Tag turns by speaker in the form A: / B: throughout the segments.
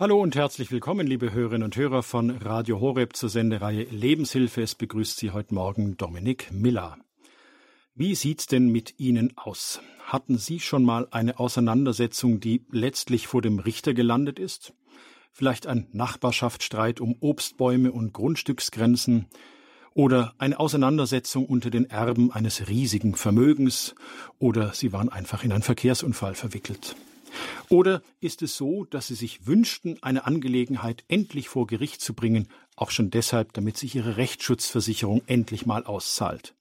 A: Hallo und herzlich willkommen, liebe Hörerinnen und Hörer von Radio Horeb zur Sendereihe Lebenshilfe. Es begrüßt Sie heute Morgen Dominik Miller. Wie sieht's denn mit Ihnen aus? Hatten Sie schon mal eine Auseinandersetzung, die letztlich vor dem Richter gelandet ist? Vielleicht ein Nachbarschaftsstreit um Obstbäume und Grundstücksgrenzen oder eine Auseinandersetzung unter den Erben eines riesigen Vermögens oder Sie waren einfach in einen Verkehrsunfall verwickelt. Oder ist es so, dass Sie sich wünschten, eine Angelegenheit endlich vor Gericht zu bringen, auch schon deshalb, damit sich Ihre Rechtsschutzversicherung endlich mal auszahlt?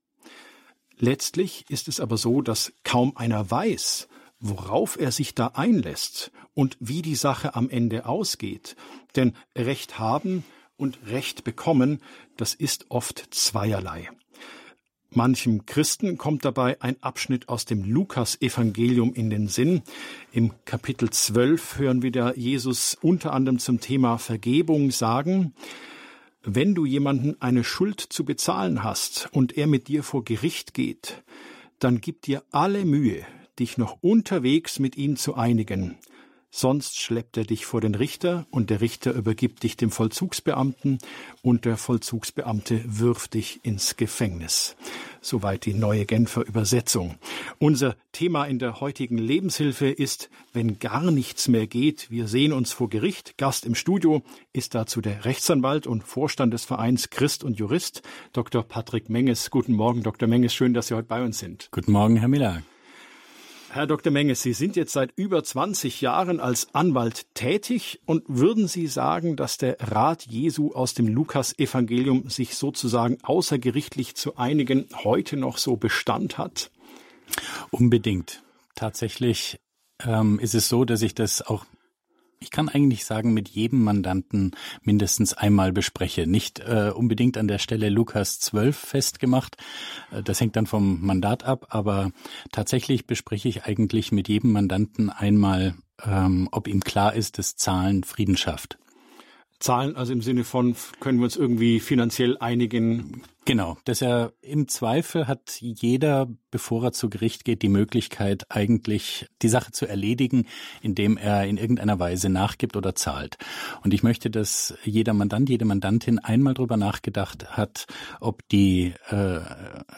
A: Letztlich ist es aber so, dass kaum einer weiß, worauf er sich da einlässt und wie die Sache am Ende ausgeht. Denn Recht haben und Recht bekommen, das ist oft zweierlei. Manchem Christen kommt dabei ein Abschnitt aus dem Lukas-Evangelium in den Sinn. Im Kapitel 12 hören wir da Jesus unter anderem zum Thema Vergebung sagen, wenn du jemanden eine Schuld zu bezahlen hast und er mit dir vor Gericht geht, dann gib dir alle Mühe, dich noch unterwegs mit ihm zu einigen, Sonst schleppt er dich vor den Richter und der Richter übergibt dich dem Vollzugsbeamten und der Vollzugsbeamte wirft dich ins Gefängnis. Soweit die neue Genfer Übersetzung. Unser Thema in der heutigen Lebenshilfe ist, wenn gar nichts mehr geht, wir sehen uns vor Gericht. Gast im Studio ist dazu der Rechtsanwalt und Vorstand des Vereins Christ und Jurist, Dr. Patrick Menges. Guten Morgen, Dr. Menges. Schön, dass Sie heute bei uns sind.
B: Guten Morgen, Herr Miller.
A: Herr Dr. Menges, Sie sind jetzt seit über 20 Jahren als Anwalt tätig und würden Sie sagen, dass der Rat Jesu aus dem Lukas-Evangelium sich sozusagen außergerichtlich zu einigen heute noch so Bestand hat?
B: Unbedingt. Tatsächlich ähm, ist es so, dass ich das auch ich kann eigentlich sagen, mit jedem Mandanten mindestens einmal bespreche. Nicht äh, unbedingt an der Stelle Lukas 12 festgemacht, äh, das hängt dann vom Mandat ab, aber tatsächlich bespreche ich eigentlich mit jedem Mandanten einmal, ähm, ob ihm klar ist, dass Zahlen Frieden schafft.
A: Zahlen, also im Sinne von, können wir uns irgendwie finanziell einigen?
B: Genau, dass er im Zweifel hat jeder, bevor er zu Gericht geht, die Möglichkeit, eigentlich die Sache zu erledigen, indem er in irgendeiner Weise nachgibt oder zahlt. Und ich möchte, dass jeder Mandant, jede Mandantin einmal drüber nachgedacht hat, ob die äh,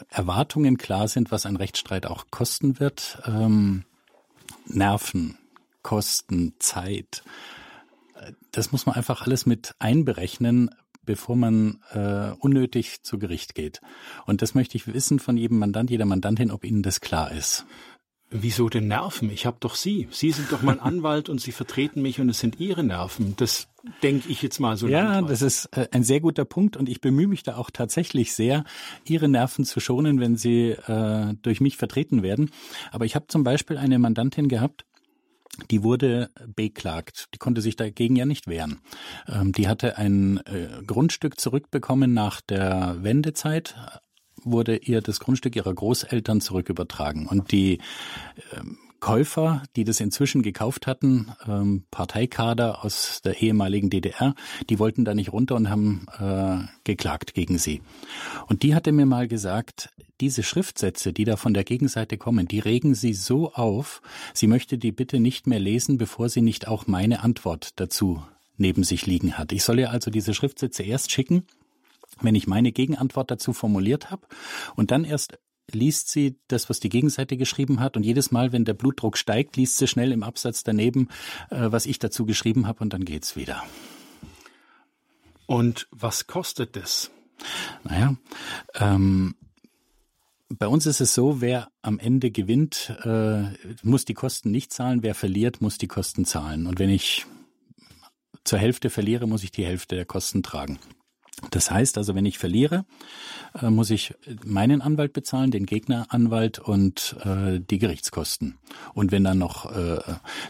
B: Erwartungen klar sind, was ein Rechtsstreit auch kosten wird. Ähm, Nerven, Kosten, Zeit, das muss man einfach alles mit einberechnen, bevor man äh, unnötig zu Gericht geht. Und das möchte ich wissen von jedem Mandant, jeder Mandantin, ob Ihnen das klar ist.
A: Wieso denn Nerven? Ich habe doch Sie. Sie sind doch mein Anwalt und Sie vertreten mich und es sind Ihre Nerven. Das denke ich jetzt mal so.
B: Ja, das ist äh, ein sehr guter Punkt und ich bemühe mich da auch tatsächlich sehr, Ihre Nerven zu schonen, wenn Sie äh, durch mich vertreten werden. Aber ich habe zum Beispiel eine Mandantin gehabt, die wurde beklagt. Die konnte sich dagegen ja nicht wehren. Ähm, die hatte ein äh, Grundstück zurückbekommen nach der Wendezeit wurde ihr das Grundstück ihrer Großeltern zurückübertragen. Und die ähm, Käufer, die das inzwischen gekauft hatten, ähm, Parteikader aus der ehemaligen DDR, die wollten da nicht runter und haben äh, geklagt gegen sie. Und die hatte mir mal gesagt, diese Schriftsätze, die da von der Gegenseite kommen, die regen sie so auf, sie möchte die bitte nicht mehr lesen, bevor sie nicht auch meine Antwort dazu neben sich liegen hat. Ich soll ihr also diese Schriftsätze erst schicken, wenn ich meine Gegenantwort dazu formuliert habe und dann erst liest sie das, was die Gegenseite geschrieben hat und jedes Mal, wenn der Blutdruck steigt, liest sie schnell im Absatz daneben, äh, was ich dazu geschrieben habe und dann geht's wieder.
A: Und was kostet das?
B: Naja, ähm, bei uns ist es so, wer am Ende gewinnt, äh, muss die Kosten nicht zahlen, wer verliert, muss die Kosten zahlen. Und wenn ich zur Hälfte verliere, muss ich die Hälfte der Kosten tragen. Das heißt also, wenn ich verliere, äh, muss ich meinen Anwalt bezahlen, den Gegneranwalt und äh, die Gerichtskosten. Und wenn dann noch äh,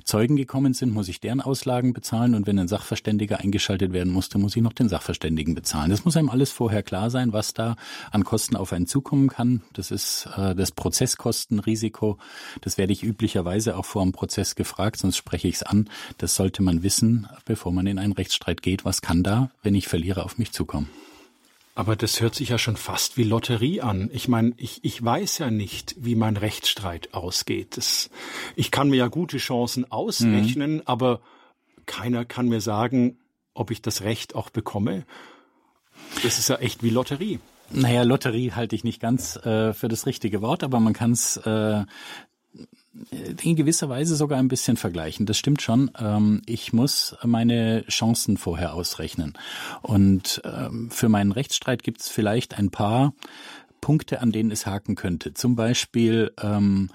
B: Zeugen gekommen sind, muss ich deren Auslagen bezahlen. Und wenn ein Sachverständiger eingeschaltet werden musste, muss ich noch den Sachverständigen bezahlen. Das muss einem alles vorher klar sein, was da an Kosten auf einen zukommen kann. Das ist das Prozesskostenrisiko. Das werde ich üblicherweise auch vor dem Prozess gefragt, sonst spreche ich es an. Das sollte man wissen, bevor man in einen Rechtsstreit geht. Was kann da, wenn ich verliere, auf mich zukommen?
A: Aber das hört sich ja schon fast wie Lotterie an. Ich meine, ich, ich weiß ja nicht, wie mein Rechtsstreit ausgeht. Das, ich kann mir ja gute Chancen ausrechnen, mhm. aber keiner kann mir sagen, ob ich das Recht auch bekomme. Das ist ja echt wie Lotterie.
B: Naja, Lotterie halte ich nicht ganz äh, für das richtige Wort, aber man kann es äh, in gewisser Weise sogar ein bisschen vergleichen. Das stimmt schon. Ähm, ich muss meine Chancen vorher ausrechnen. Und ähm, für meinen Rechtsstreit gibt es vielleicht ein paar Punkte, an denen es haken könnte. Zum Beispiel ähm,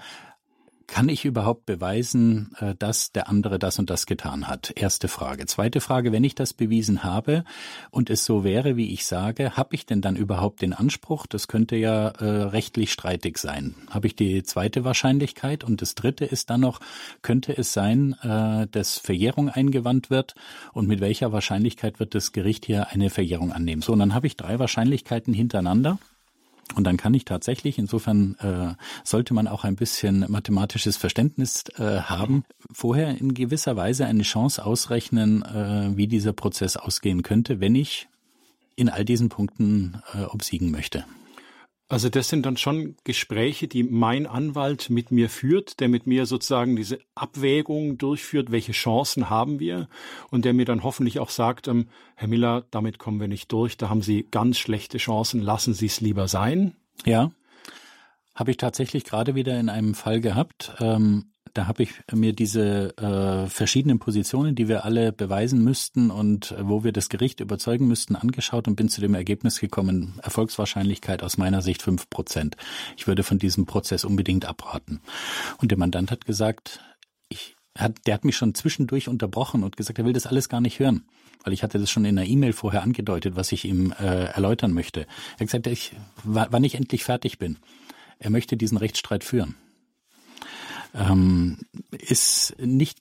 B: kann ich überhaupt beweisen, äh, dass der andere das und das getan hat? Erste Frage. Zweite Frage, wenn ich das bewiesen habe und es so wäre, wie ich sage, habe ich denn dann überhaupt den Anspruch? Das könnte ja äh, rechtlich streitig sein. Habe ich die zweite Wahrscheinlichkeit? Und das dritte ist dann noch, könnte es sein, äh, dass Verjährung eingewandt wird? Und mit welcher Wahrscheinlichkeit wird das Gericht hier eine Verjährung annehmen? So, und dann habe ich drei Wahrscheinlichkeiten hintereinander. Und dann kann ich tatsächlich, insofern äh, sollte man auch ein bisschen mathematisches Verständnis äh, haben, vorher in gewisser Weise eine Chance ausrechnen, äh, wie dieser Prozess ausgehen könnte, wenn ich in all diesen Punkten äh, obsiegen möchte.
A: Also das sind dann schon Gespräche, die mein Anwalt mit mir führt, der mit mir sozusagen diese Abwägung durchführt, welche Chancen haben wir und der mir dann hoffentlich auch sagt, ähm, Herr Miller, damit kommen wir nicht durch, da haben Sie ganz schlechte Chancen, lassen Sie es lieber sein.
B: Ja, habe ich tatsächlich gerade wieder in einem Fall gehabt. Ähm, da habe ich mir diese äh, verschiedenen Positionen, die wir alle beweisen müssten und äh, wo wir das Gericht überzeugen müssten, angeschaut und bin zu dem Ergebnis gekommen, Erfolgswahrscheinlichkeit aus meiner Sicht fünf Prozent. Ich würde von diesem Prozess unbedingt abraten. Und der Mandant hat gesagt, ich hat, der hat mich schon zwischendurch unterbrochen und gesagt, er will das alles gar nicht hören, weil ich hatte das schon in einer E-Mail vorher angedeutet, was ich ihm äh, erläutern möchte. Er hat gesagt, ich, wann ich endlich fertig bin. Er möchte diesen Rechtsstreit führen ähm, ist nicht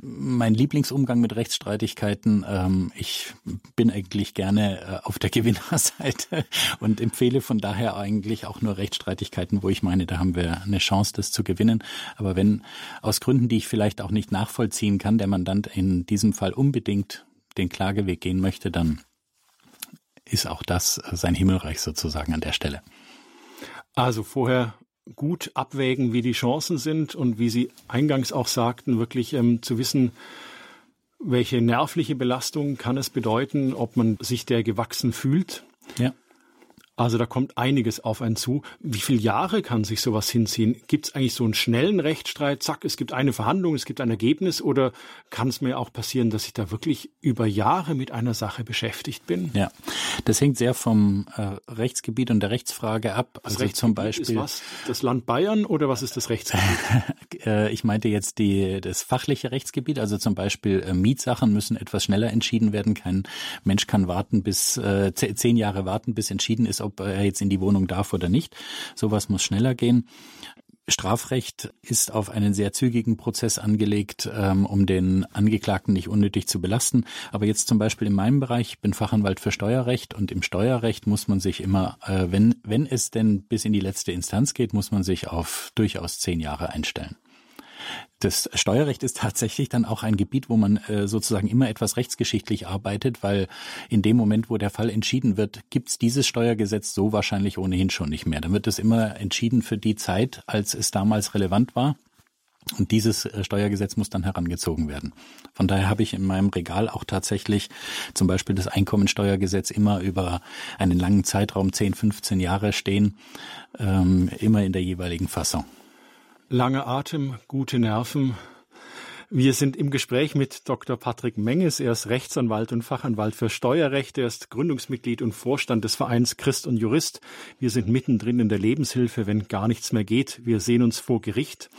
B: mein Lieblingsumgang mit Rechtsstreitigkeiten. Ähm, ich bin eigentlich gerne äh, auf der Gewinnerseite und empfehle von daher eigentlich auch nur Rechtsstreitigkeiten, wo ich meine, da haben wir eine Chance, das zu gewinnen. Aber wenn aus Gründen, die ich vielleicht auch nicht nachvollziehen kann, der Mandant in diesem Fall unbedingt den Klageweg gehen möchte, dann ist auch das sein Himmelreich sozusagen an der Stelle.
A: Also vorher gut abwägen, wie die Chancen sind und wie Sie eingangs auch sagten, wirklich ähm, zu wissen, welche nervliche Belastung kann es bedeuten, ob man sich der gewachsen fühlt. Ja. Also da kommt einiges auf einen zu. Wie viele Jahre kann sich sowas hinziehen? Gibt es eigentlich so einen schnellen Rechtsstreit? Zack, es gibt eine Verhandlung, es gibt ein Ergebnis oder kann es mir auch passieren, dass ich da wirklich über Jahre mit einer Sache beschäftigt bin?
B: Ja, das hängt sehr vom äh, Rechtsgebiet und der Rechtsfrage ab.
A: Das also zum Beispiel ist was? Das Land Bayern oder was ist das Rechtsgebiet?
B: Äh, ich meinte jetzt die, das fachliche Rechtsgebiet. Also zum Beispiel äh, Mietsachen müssen etwas schneller entschieden werden. Kein Mensch kann warten bis äh, zehn Jahre warten, bis entschieden ist, ob er jetzt in die Wohnung darf oder nicht. Sowas muss schneller gehen. Strafrecht ist auf einen sehr zügigen Prozess angelegt, ähm, um den Angeklagten nicht unnötig zu belasten. Aber jetzt zum Beispiel in meinem Bereich, ich bin Fachanwalt für Steuerrecht und im Steuerrecht muss man sich immer, äh, wenn, wenn es denn bis in die letzte Instanz geht, muss man sich auf durchaus zehn Jahre einstellen. Das Steuerrecht ist tatsächlich dann auch ein Gebiet, wo man äh, sozusagen immer etwas rechtsgeschichtlich arbeitet, weil in dem Moment, wo der Fall entschieden wird, gibt's dieses Steuergesetz so wahrscheinlich ohnehin schon nicht mehr. Dann wird es immer entschieden für die Zeit, als es damals relevant war. Und dieses äh, Steuergesetz muss dann herangezogen werden. Von daher habe ich in meinem Regal auch tatsächlich zum Beispiel das Einkommensteuergesetz immer über einen langen Zeitraum, 10, 15 Jahre stehen, ähm, immer in der jeweiligen Fassung.
A: Lange Atem, gute Nerven. Wir sind im Gespräch mit Dr. Patrick Menges. Er ist Rechtsanwalt und Fachanwalt für Steuerrecht. Er ist Gründungsmitglied und Vorstand des Vereins Christ und Jurist. Wir sind mittendrin in der Lebenshilfe, wenn gar nichts mehr geht. Wir sehen uns vor Gericht.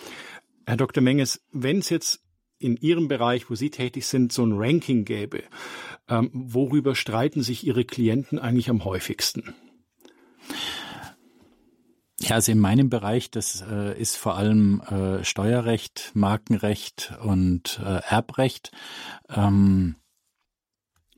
A: Herr Dr. Menges, wenn es jetzt in Ihrem Bereich, wo Sie tätig sind, so ein Ranking gäbe, ähm, worüber streiten sich Ihre Klienten eigentlich am häufigsten?
B: Ja, also in meinem Bereich, das äh, ist vor allem äh, Steuerrecht, Markenrecht und äh, Erbrecht. Ähm,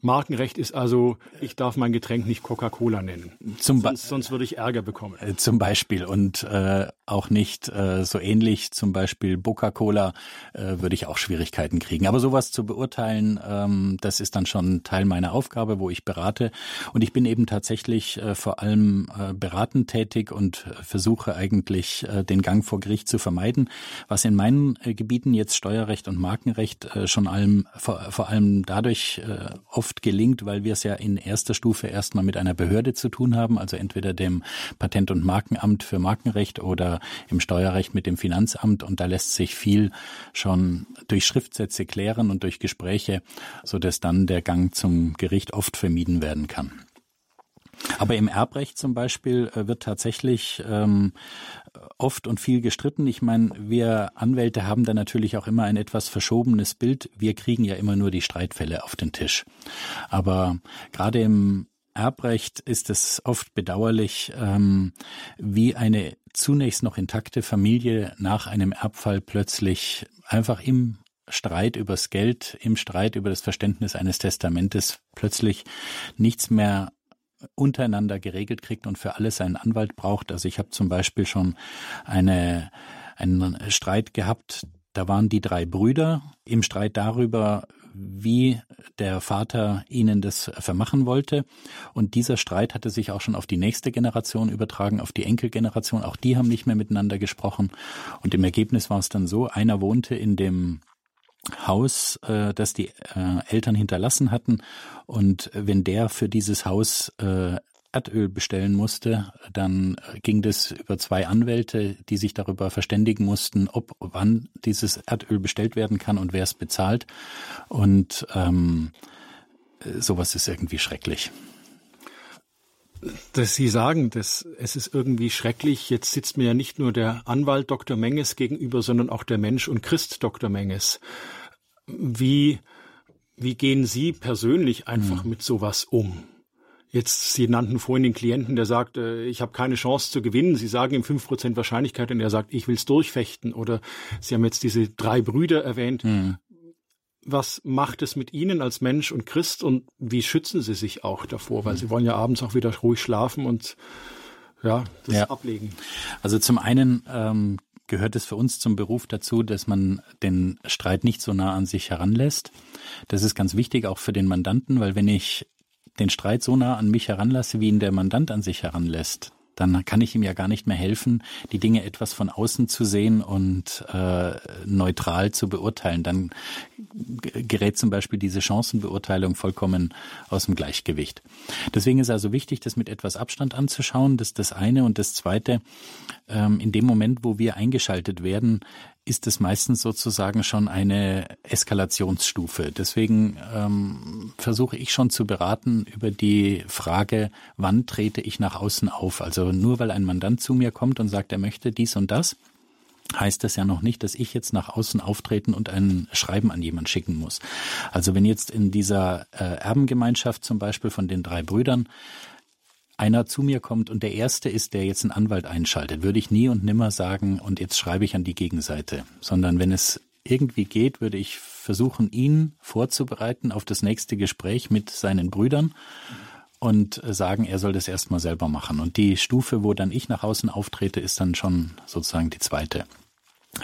A: Markenrecht ist also, ich darf mein Getränk nicht Coca-Cola nennen. Sonst, sonst würde ich Ärger bekommen.
B: Äh, zum Beispiel und äh, auch nicht äh, so ähnlich, zum Beispiel Coca-Cola, äh, würde ich auch Schwierigkeiten kriegen. Aber sowas zu beurteilen, ähm, das ist dann schon Teil meiner Aufgabe, wo ich berate. Und ich bin eben tatsächlich äh, vor allem äh, beratend tätig und versuche eigentlich äh, den Gang vor Gericht zu vermeiden, was in meinen äh, Gebieten jetzt Steuerrecht und Markenrecht äh, schon allem vor, vor allem dadurch äh, oft gelingt, weil wir es ja in erster Stufe erstmal mit einer Behörde zu tun haben, also entweder dem Patent- und Markenamt für Markenrecht oder im Steuerrecht mit dem Finanzamt. Und da lässt sich viel schon durch Schriftsätze klären und durch Gespräche, so dass dann der Gang zum Gericht oft vermieden werden kann. Aber im Erbrecht zum Beispiel äh, wird tatsächlich ähm, oft und viel gestritten. Ich meine, wir Anwälte haben da natürlich auch immer ein etwas verschobenes Bild. Wir kriegen ja immer nur die Streitfälle auf den Tisch. Aber gerade im Erbrecht ist es oft bedauerlich, ähm, wie eine zunächst noch intakte Familie nach einem Erbfall plötzlich einfach im Streit übers Geld, im Streit über das Verständnis eines Testamentes plötzlich nichts mehr untereinander geregelt kriegt und für alles einen Anwalt braucht. Also ich habe zum Beispiel schon eine, einen Streit gehabt, da waren die drei Brüder im Streit darüber, wie der Vater ihnen das vermachen wollte. Und dieser Streit hatte sich auch schon auf die nächste Generation übertragen, auf die Enkelgeneration. Auch die haben nicht mehr miteinander gesprochen. Und im Ergebnis war es dann so, einer wohnte in dem Haus, äh, das die äh, Eltern hinterlassen hatten. Und wenn der für dieses Haus äh, Erdöl bestellen musste, dann äh, ging das über zwei Anwälte, die sich darüber verständigen mussten, ob wann dieses Erdöl bestellt werden kann und wer es bezahlt. Und ähm, sowas ist irgendwie schrecklich.
A: Dass Sie sagen, dass es ist irgendwie schrecklich. Jetzt sitzt mir ja nicht nur der Anwalt Dr. Menges gegenüber, sondern auch der Mensch und Christ Dr. Menges. Wie, wie gehen Sie persönlich einfach hm. mit sowas um? Jetzt, Sie nannten vorhin den Klienten, der sagt, äh, ich habe keine Chance zu gewinnen. Sie sagen ihm fünf Prozent Wahrscheinlichkeit und er sagt, ich will's durchfechten. Oder Sie haben jetzt diese drei Brüder erwähnt. Hm was macht es mit Ihnen als Mensch und Christ und wie schützen Sie sich auch davor? Weil Sie wollen ja abends auch wieder ruhig schlafen und ja, das ja. ablegen.
B: Also zum einen ähm, gehört es für uns zum Beruf dazu, dass man den Streit nicht so nah an sich heranlässt. Das ist ganz wichtig auch für den Mandanten, weil wenn ich den Streit so nah an mich heranlasse, wie ihn der Mandant an sich heranlässt, dann kann ich ihm ja gar nicht mehr helfen, die Dinge etwas von außen zu sehen und äh, neutral zu beurteilen. Dann gerät zum Beispiel diese Chancenbeurteilung vollkommen aus dem Gleichgewicht. Deswegen ist also wichtig, das mit etwas Abstand anzuschauen. Das ist das eine. Und das zweite, ähm, in dem Moment, wo wir eingeschaltet werden, ist es meistens sozusagen schon eine Eskalationsstufe. Deswegen ähm, versuche ich schon zu beraten über die Frage, wann trete ich nach außen auf. Also nur weil ein Mandant zu mir kommt und sagt, er möchte dies und das, heißt das ja noch nicht, dass ich jetzt nach außen auftreten und ein Schreiben an jemand schicken muss. Also wenn jetzt in dieser äh, Erbengemeinschaft zum Beispiel von den drei Brüdern einer zu mir kommt und der erste ist, der jetzt einen Anwalt einschaltet, würde ich nie und nimmer sagen, und jetzt schreibe ich an die Gegenseite, sondern wenn es irgendwie geht, würde ich versuchen, ihn vorzubereiten auf das nächste Gespräch mit seinen Brüdern und sagen, er soll das erstmal selber machen. Und die Stufe, wo dann ich nach außen auftrete, ist dann schon sozusagen die zweite.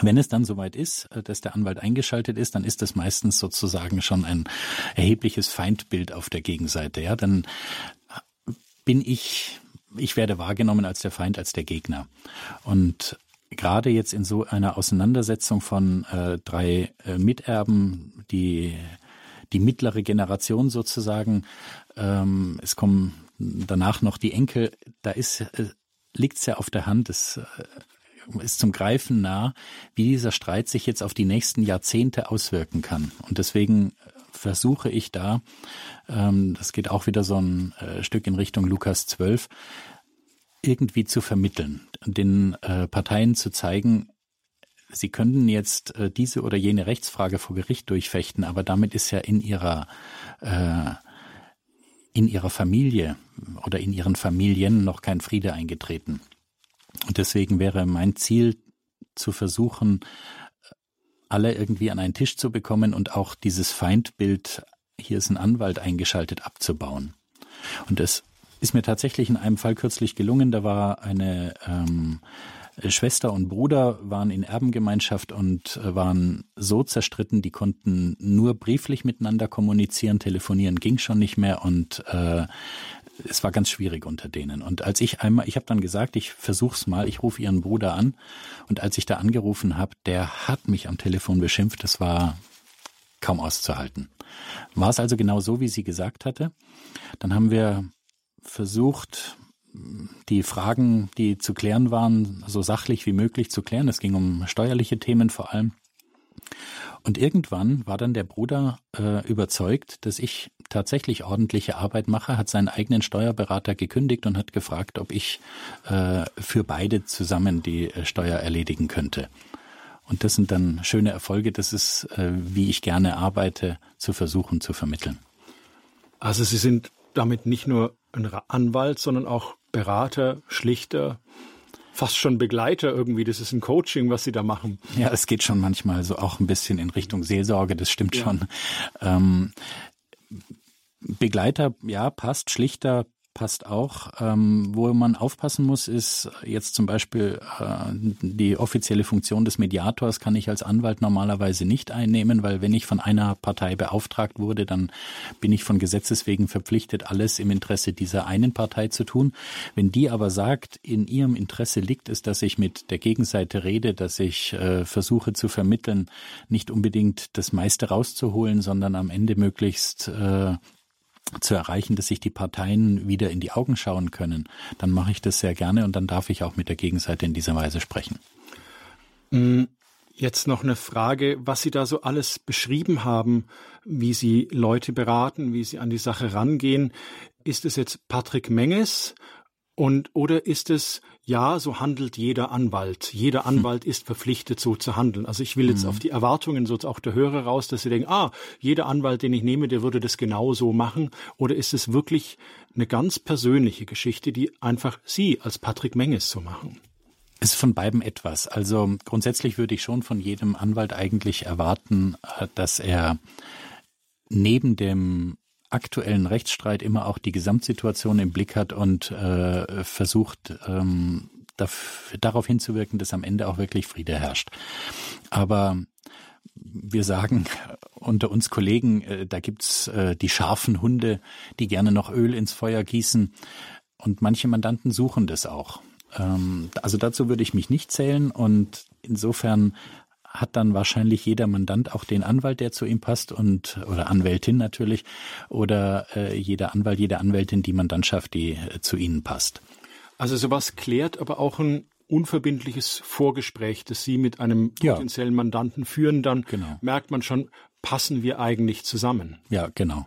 B: Wenn es dann soweit ist, dass der Anwalt eingeschaltet ist, dann ist das meistens sozusagen schon ein erhebliches Feindbild auf der Gegenseite. Ja, dann bin ich, ich werde wahrgenommen als der Feind, als der Gegner. Und gerade jetzt in so einer Auseinandersetzung von äh, drei äh, Miterben, die die mittlere Generation sozusagen, ähm, es kommen danach noch die Enkel, da ist äh, liegt's ja auf der Hand, es äh, ist zum Greifen nah, wie dieser Streit sich jetzt auf die nächsten Jahrzehnte auswirken kann. Und deswegen versuche ich da, ähm, das geht auch wieder so ein äh, Stück in Richtung Lukas 12, irgendwie zu vermitteln, den äh, Parteien zu zeigen, sie könnten jetzt äh, diese oder jene Rechtsfrage vor Gericht durchfechten, aber damit ist ja in ihrer äh, in ihrer Familie oder in ihren Familien noch kein Friede eingetreten. Und deswegen wäre mein Ziel zu versuchen, alle irgendwie an einen Tisch zu bekommen und auch dieses Feindbild hier ist ein Anwalt eingeschaltet, abzubauen. Und es ist mir tatsächlich in einem Fall kürzlich gelungen. Da war eine ähm, Schwester und Bruder waren in Erbengemeinschaft und äh, waren so zerstritten, die konnten nur brieflich miteinander kommunizieren, telefonieren ging schon nicht mehr und äh, es war ganz schwierig unter denen. Und als ich einmal, ich habe dann gesagt, ich versuch's mal, ich rufe ihren Bruder an. Und als ich da angerufen habe, der hat mich am Telefon beschimpft. Das war kaum auszuhalten. War es also genau so, wie sie gesagt hatte. Dann haben wir versucht, die Fragen, die zu klären waren, so sachlich wie möglich zu klären. Es ging um steuerliche Themen vor allem. Und irgendwann war dann der Bruder äh, überzeugt, dass ich tatsächlich ordentliche Arbeit mache, hat seinen eigenen Steuerberater gekündigt und hat gefragt, ob ich äh, für beide zusammen die äh, Steuer erledigen könnte. Und das sind dann schöne Erfolge. Das ist, äh, wie ich gerne arbeite, zu versuchen zu vermitteln.
A: Also Sie sind damit nicht nur ein Anwalt, sondern auch Berater, Schlichter, fast schon Begleiter irgendwie. Das ist ein Coaching, was Sie da machen.
B: Ja, es geht schon manchmal so auch ein bisschen in Richtung Seelsorge, das stimmt ja. schon. Ähm, Begleiter, ja, passt. Schlichter passt auch. Ähm, wo man aufpassen muss, ist jetzt zum Beispiel äh, die offizielle Funktion des Mediators kann ich als Anwalt normalerweise nicht einnehmen, weil wenn ich von einer Partei beauftragt wurde, dann bin ich von Gesetzes wegen verpflichtet, alles im Interesse dieser einen Partei zu tun. Wenn die aber sagt, in ihrem Interesse liegt es, dass ich mit der Gegenseite rede, dass ich äh, versuche zu vermitteln, nicht unbedingt das meiste rauszuholen, sondern am Ende möglichst äh, zu erreichen, dass sich die Parteien wieder in die Augen schauen können, dann mache ich das sehr gerne und dann darf ich auch mit der Gegenseite in dieser Weise sprechen.
A: Mm, jetzt noch eine Frage, was Sie da so alles beschrieben haben, wie Sie Leute beraten, wie Sie an die Sache rangehen. Ist es jetzt Patrick Menges und oder ist es ja, so handelt jeder Anwalt. Jeder hm. Anwalt ist verpflichtet, so zu handeln. Also ich will jetzt mhm. auf die Erwartungen so auch der Hörer raus, dass sie denken, ah, jeder Anwalt, den ich nehme, der würde das genau so machen. Oder ist es wirklich eine ganz persönliche Geschichte, die einfach Sie als Patrick Menges so machen?
B: Es ist von beiden etwas. Also grundsätzlich würde ich schon von jedem Anwalt eigentlich erwarten, äh, dass er neben dem aktuellen Rechtsstreit immer auch die Gesamtsituation im Blick hat und äh, versucht, ähm, darauf hinzuwirken, dass am Ende auch wirklich Friede herrscht. Aber wir sagen unter uns Kollegen, äh, da gibt's äh, die scharfen Hunde, die gerne noch Öl ins Feuer gießen. Und manche Mandanten suchen das auch. Ähm, also dazu würde ich mich nicht zählen. Und insofern hat dann wahrscheinlich jeder Mandant auch den Anwalt, der zu ihm passt und oder Anwältin natürlich oder äh, jeder Anwalt, jede Anwältin die Mandantschaft, die äh, zu ihnen passt.
A: Also sowas klärt aber auch ein unverbindliches Vorgespräch, das Sie mit einem potenziellen ja. Mandanten führen, dann genau. merkt man schon, passen wir eigentlich zusammen.
B: Ja, genau.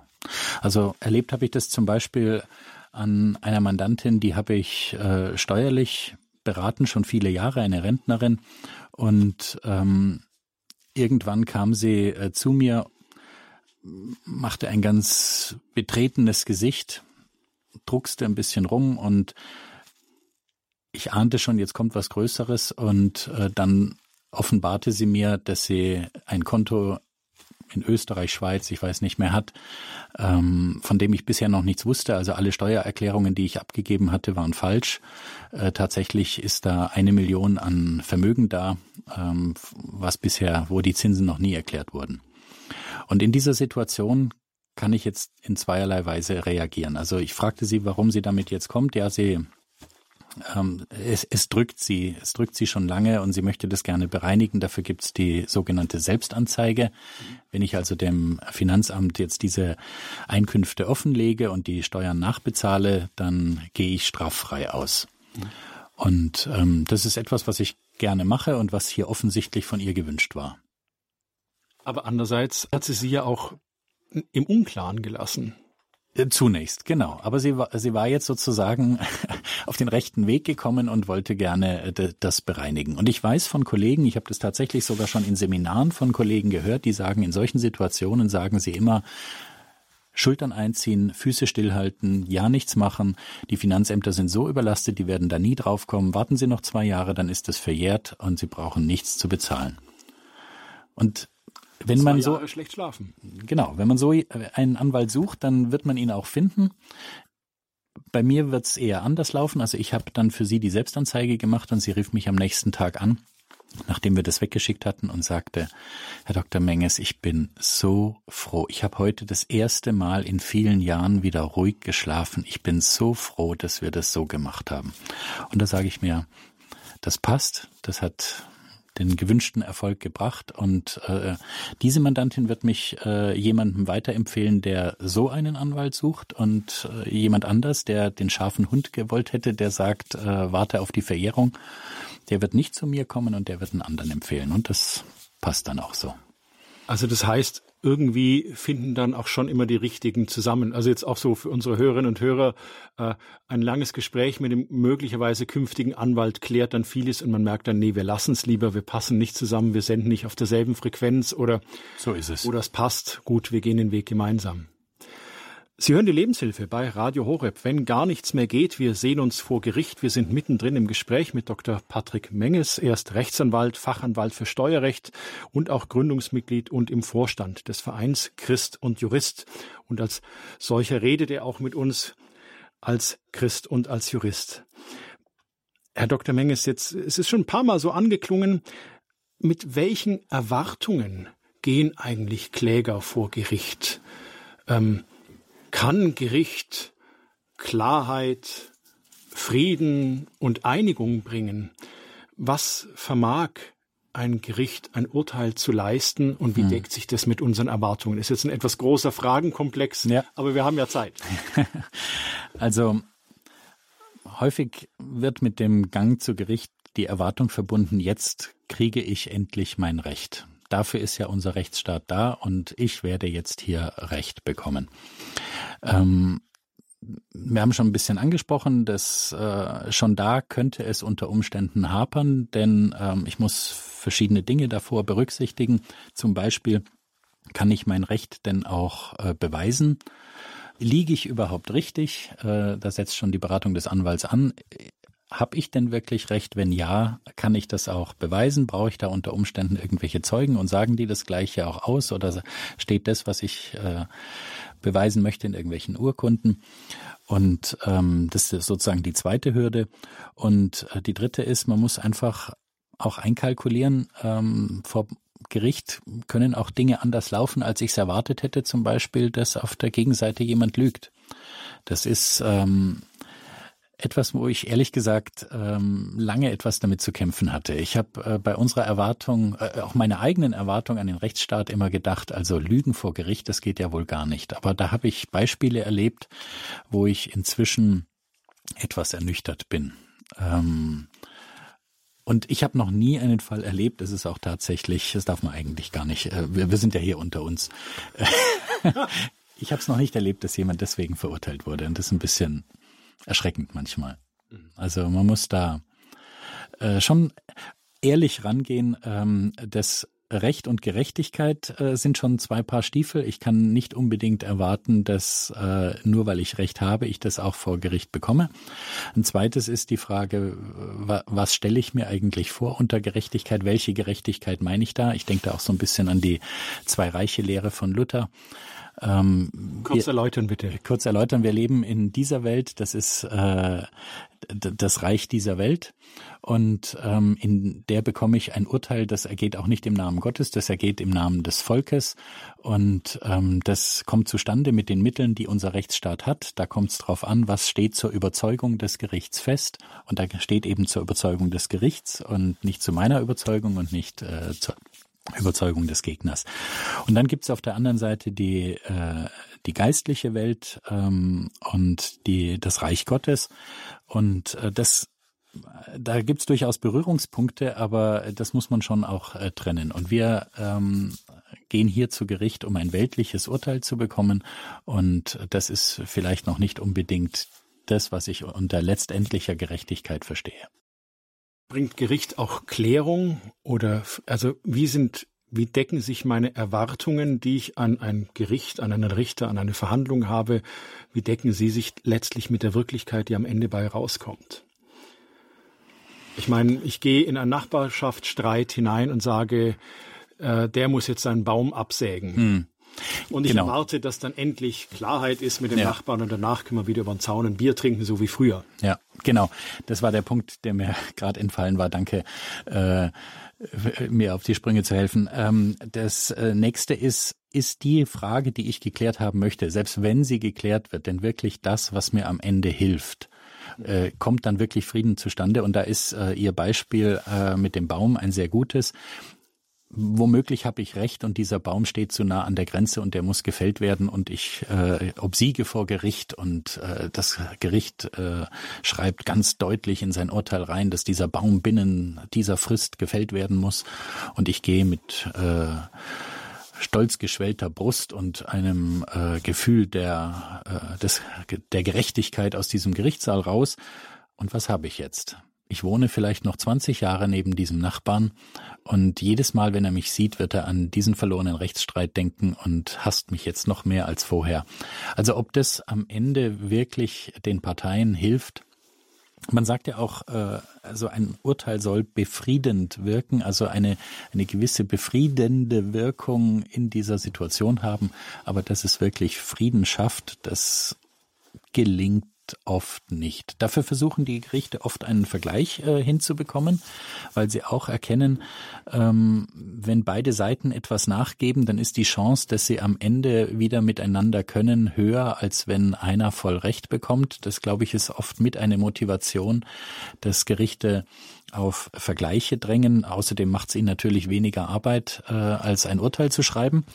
B: Also erlebt habe ich das zum Beispiel an einer Mandantin, die habe ich äh, steuerlich beraten, schon viele Jahre, eine Rentnerin. Und ähm, irgendwann kam sie äh, zu mir, machte ein ganz betretenes Gesicht, druckste ein bisschen rum und ich ahnte schon, jetzt kommt was Größeres und äh, dann offenbarte sie mir, dass sie ein Konto in Österreich, Schweiz, ich weiß nicht mehr hat, ähm, von dem ich bisher noch nichts wusste. Also alle Steuererklärungen, die ich abgegeben hatte, waren falsch. Äh, tatsächlich ist da eine Million an Vermögen da, ähm, was bisher, wo die Zinsen noch nie erklärt wurden. Und in dieser Situation kann ich jetzt in zweierlei Weise reagieren. Also ich fragte sie, warum sie damit jetzt kommt. Ja, sie ähm, es, es drückt sie, es drückt sie schon lange und sie möchte das gerne bereinigen. Dafür gibt's die sogenannte Selbstanzeige. Wenn ich also dem Finanzamt jetzt diese Einkünfte offenlege und die Steuern nachbezahle, dann gehe ich straffrei aus. Und ähm, das ist etwas, was ich gerne mache und was hier offensichtlich von ihr gewünscht war.
A: Aber andererseits hat sie sie ja auch im Unklaren gelassen.
B: Äh, zunächst, genau. Aber sie war, sie war jetzt sozusagen auf den rechten Weg gekommen und wollte gerne äh, das bereinigen. Und ich weiß von Kollegen, ich habe das tatsächlich sogar schon in Seminaren von Kollegen gehört, die sagen, in solchen Situationen sagen sie immer, Schultern einziehen, Füße stillhalten, ja nichts machen. Die Finanzämter sind so überlastet, die werden da nie draufkommen. Warten Sie noch zwei Jahre, dann ist es verjährt und Sie brauchen nichts zu bezahlen. Und wenn man so
A: Jahre schlecht schlafen.
B: Genau, wenn man so einen Anwalt sucht, dann wird man ihn auch finden. Bei mir wird es eher anders laufen. Also ich habe dann für sie die Selbstanzeige gemacht und sie rief mich am nächsten Tag an, nachdem wir das weggeschickt hatten und sagte, Herr Dr. Menges, ich bin so froh. Ich habe heute das erste Mal in vielen Jahren wieder ruhig geschlafen. Ich bin so froh, dass wir das so gemacht haben. Und da sage ich mir, das passt, das hat den gewünschten Erfolg gebracht. Und äh, diese Mandantin wird mich äh, jemandem weiterempfehlen, der so einen Anwalt sucht und äh, jemand anders, der den scharfen Hund gewollt hätte, der sagt, äh, warte auf die Verjährung, der wird nicht zu mir kommen und der wird einen anderen empfehlen. Und das passt dann auch so.
A: Also das heißt, irgendwie finden dann auch schon immer die richtigen zusammen. Also jetzt auch so für unsere Hörerinnen und Hörer, äh, ein langes Gespräch mit dem möglicherweise künftigen Anwalt klärt dann vieles und man merkt dann, nee, wir lassen es lieber, wir passen nicht zusammen, wir senden nicht auf derselben Frequenz oder
B: so ist es.
A: Oder es passt, gut, wir gehen den Weg gemeinsam. Sie hören die Lebenshilfe bei Radio Horeb. Wenn gar nichts mehr geht, wir sehen uns vor Gericht. Wir sind mittendrin im Gespräch mit Dr. Patrick Menges. Er ist Rechtsanwalt, Fachanwalt für Steuerrecht und auch Gründungsmitglied und im Vorstand des Vereins Christ und Jurist. Und als solcher redet er auch mit uns als Christ und als Jurist. Herr Dr. Menges, jetzt, es ist schon ein paar Mal so angeklungen, mit welchen Erwartungen gehen eigentlich Kläger vor Gericht? Ähm, kann Gericht Klarheit, Frieden und Einigung bringen? Was vermag ein Gericht ein Urteil zu leisten und wie hm. deckt sich das mit unseren Erwartungen? Ist jetzt ein etwas großer Fragenkomplex, ja. aber wir haben ja Zeit.
B: also häufig wird mit dem Gang zu Gericht die Erwartung verbunden, jetzt kriege ich endlich mein Recht. Dafür ist ja unser Rechtsstaat da und ich werde jetzt hier Recht bekommen. Ähm, wir haben schon ein bisschen angesprochen, dass äh, schon da könnte es unter Umständen hapern, denn ähm, ich muss verschiedene Dinge davor berücksichtigen. Zum Beispiel kann ich mein Recht denn auch äh, beweisen? Liege ich überhaupt richtig? Äh, da setzt schon die Beratung des Anwalts an. Habe ich denn wirklich recht? Wenn ja, kann ich das auch beweisen? Brauche ich da unter Umständen irgendwelche Zeugen und sagen die das Gleiche auch aus? Oder steht das, was ich äh, beweisen möchte in irgendwelchen Urkunden. Und ähm, das ist sozusagen die zweite Hürde. Und äh, die dritte ist, man muss einfach auch einkalkulieren, ähm, vor Gericht können auch Dinge anders laufen, als ich es erwartet hätte. Zum Beispiel, dass auf der Gegenseite jemand lügt. Das ist ähm, etwas, wo ich ehrlich gesagt ähm, lange etwas damit zu kämpfen hatte. Ich habe äh, bei unserer Erwartung, äh, auch meiner eigenen Erwartung an den Rechtsstaat immer gedacht, also Lügen vor Gericht, das geht ja wohl gar nicht. Aber da habe ich Beispiele erlebt, wo ich inzwischen etwas ernüchtert bin. Ähm, und ich habe noch nie einen Fall erlebt, das ist auch tatsächlich, das darf man eigentlich gar nicht, äh, wir, wir sind ja hier unter uns. ich habe es noch nicht erlebt, dass jemand deswegen verurteilt wurde. Und das ist ein bisschen erschreckend manchmal. Mhm. Also man muss da äh, schon ehrlich rangehen. Ähm, das Recht und Gerechtigkeit äh, sind schon zwei Paar Stiefel. Ich kann nicht unbedingt erwarten, dass äh, nur weil ich Recht habe, ich das auch vor Gericht bekomme. Ein zweites ist die Frage, was stelle ich mir eigentlich vor unter Gerechtigkeit? Welche Gerechtigkeit meine ich da? Ich denke da auch so ein bisschen an die Zwei-Reiche-Lehre von Luther.
A: Ähm, kurz erläutern bitte.
B: Kurz erläutern. Wir leben in dieser Welt. Das ist äh, das Reich dieser Welt. Und ähm, in der bekomme ich ein Urteil, das ergeht auch nicht im Namen Gottes, das ergeht im Namen des Volkes. Und ähm, das kommt zustande mit den Mitteln, die unser Rechtsstaat hat. Da kommt es darauf an, was steht zur Überzeugung des Gerichts fest. Und da steht eben zur Überzeugung des Gerichts und nicht zu meiner Überzeugung und nicht äh, zur Überzeugung des Gegners. Und dann gibt's auf der anderen Seite die, äh, die geistliche Welt ähm, und die, das Reich Gottes. Und äh, das da gibt's durchaus Berührungspunkte, aber das muss man schon auch äh, trennen. Und wir ähm, gehen hier zu Gericht, um ein weltliches Urteil zu bekommen. Und das ist vielleicht noch nicht unbedingt das, was ich unter letztendlicher Gerechtigkeit verstehe.
A: Bringt Gericht auch Klärung oder also wie sind wie decken sich meine Erwartungen, die ich an ein Gericht, an einen Richter, an eine Verhandlung habe, wie decken sie sich letztlich mit der Wirklichkeit, die am Ende bei rauskommt? Ich meine, ich gehe in einen Nachbarschaftsstreit hinein und sage, äh, der muss jetzt seinen Baum absägen. Hm. Und ich genau. erwarte, dass dann endlich Klarheit ist mit dem ja. Nachbarn und danach können wir wieder über den Zaun ein Bier trinken, so wie früher.
B: Ja, genau. Das war der Punkt, der mir gerade entfallen war. Danke. Äh, mir auf die Sprünge zu helfen. Ähm, das äh, nächste ist, ist die Frage, die ich geklärt haben möchte, selbst wenn sie geklärt wird, denn wirklich das, was mir am Ende hilft? Äh, kommt dann wirklich Frieden zustande? Und da ist äh, Ihr Beispiel äh, mit dem Baum ein sehr gutes womöglich habe ich recht und dieser Baum steht zu nah an der Grenze und der muss gefällt werden und ich äh, obsiege vor Gericht und äh, das Gericht äh, schreibt ganz deutlich in sein Urteil rein, dass dieser Baum binnen dieser Frist gefällt werden muss und ich gehe mit äh, stolz geschwellter Brust und einem äh, Gefühl der, äh, des, der Gerechtigkeit aus diesem Gerichtssaal raus. Und was habe ich jetzt? Ich wohne vielleicht noch 20 Jahre neben diesem Nachbarn und jedes Mal, wenn er mich sieht, wird er an diesen verlorenen Rechtsstreit denken und hasst mich jetzt noch mehr als vorher. Also ob das am Ende wirklich den Parteien hilft, man sagt ja auch, äh, also ein Urteil soll befriedend wirken, also eine, eine gewisse befriedende Wirkung in dieser Situation haben. Aber dass es wirklich Frieden schafft, das gelingt oft nicht. Dafür versuchen die Gerichte oft einen Vergleich äh, hinzubekommen, weil sie auch erkennen, ähm, wenn beide Seiten etwas nachgeben, dann ist die Chance, dass sie am Ende wieder miteinander können, höher, als wenn einer voll Recht bekommt. Das, glaube ich, ist oft mit eine Motivation, dass Gerichte auf Vergleiche drängen. Außerdem macht es ihnen natürlich weniger Arbeit, äh, als ein Urteil zu schreiben.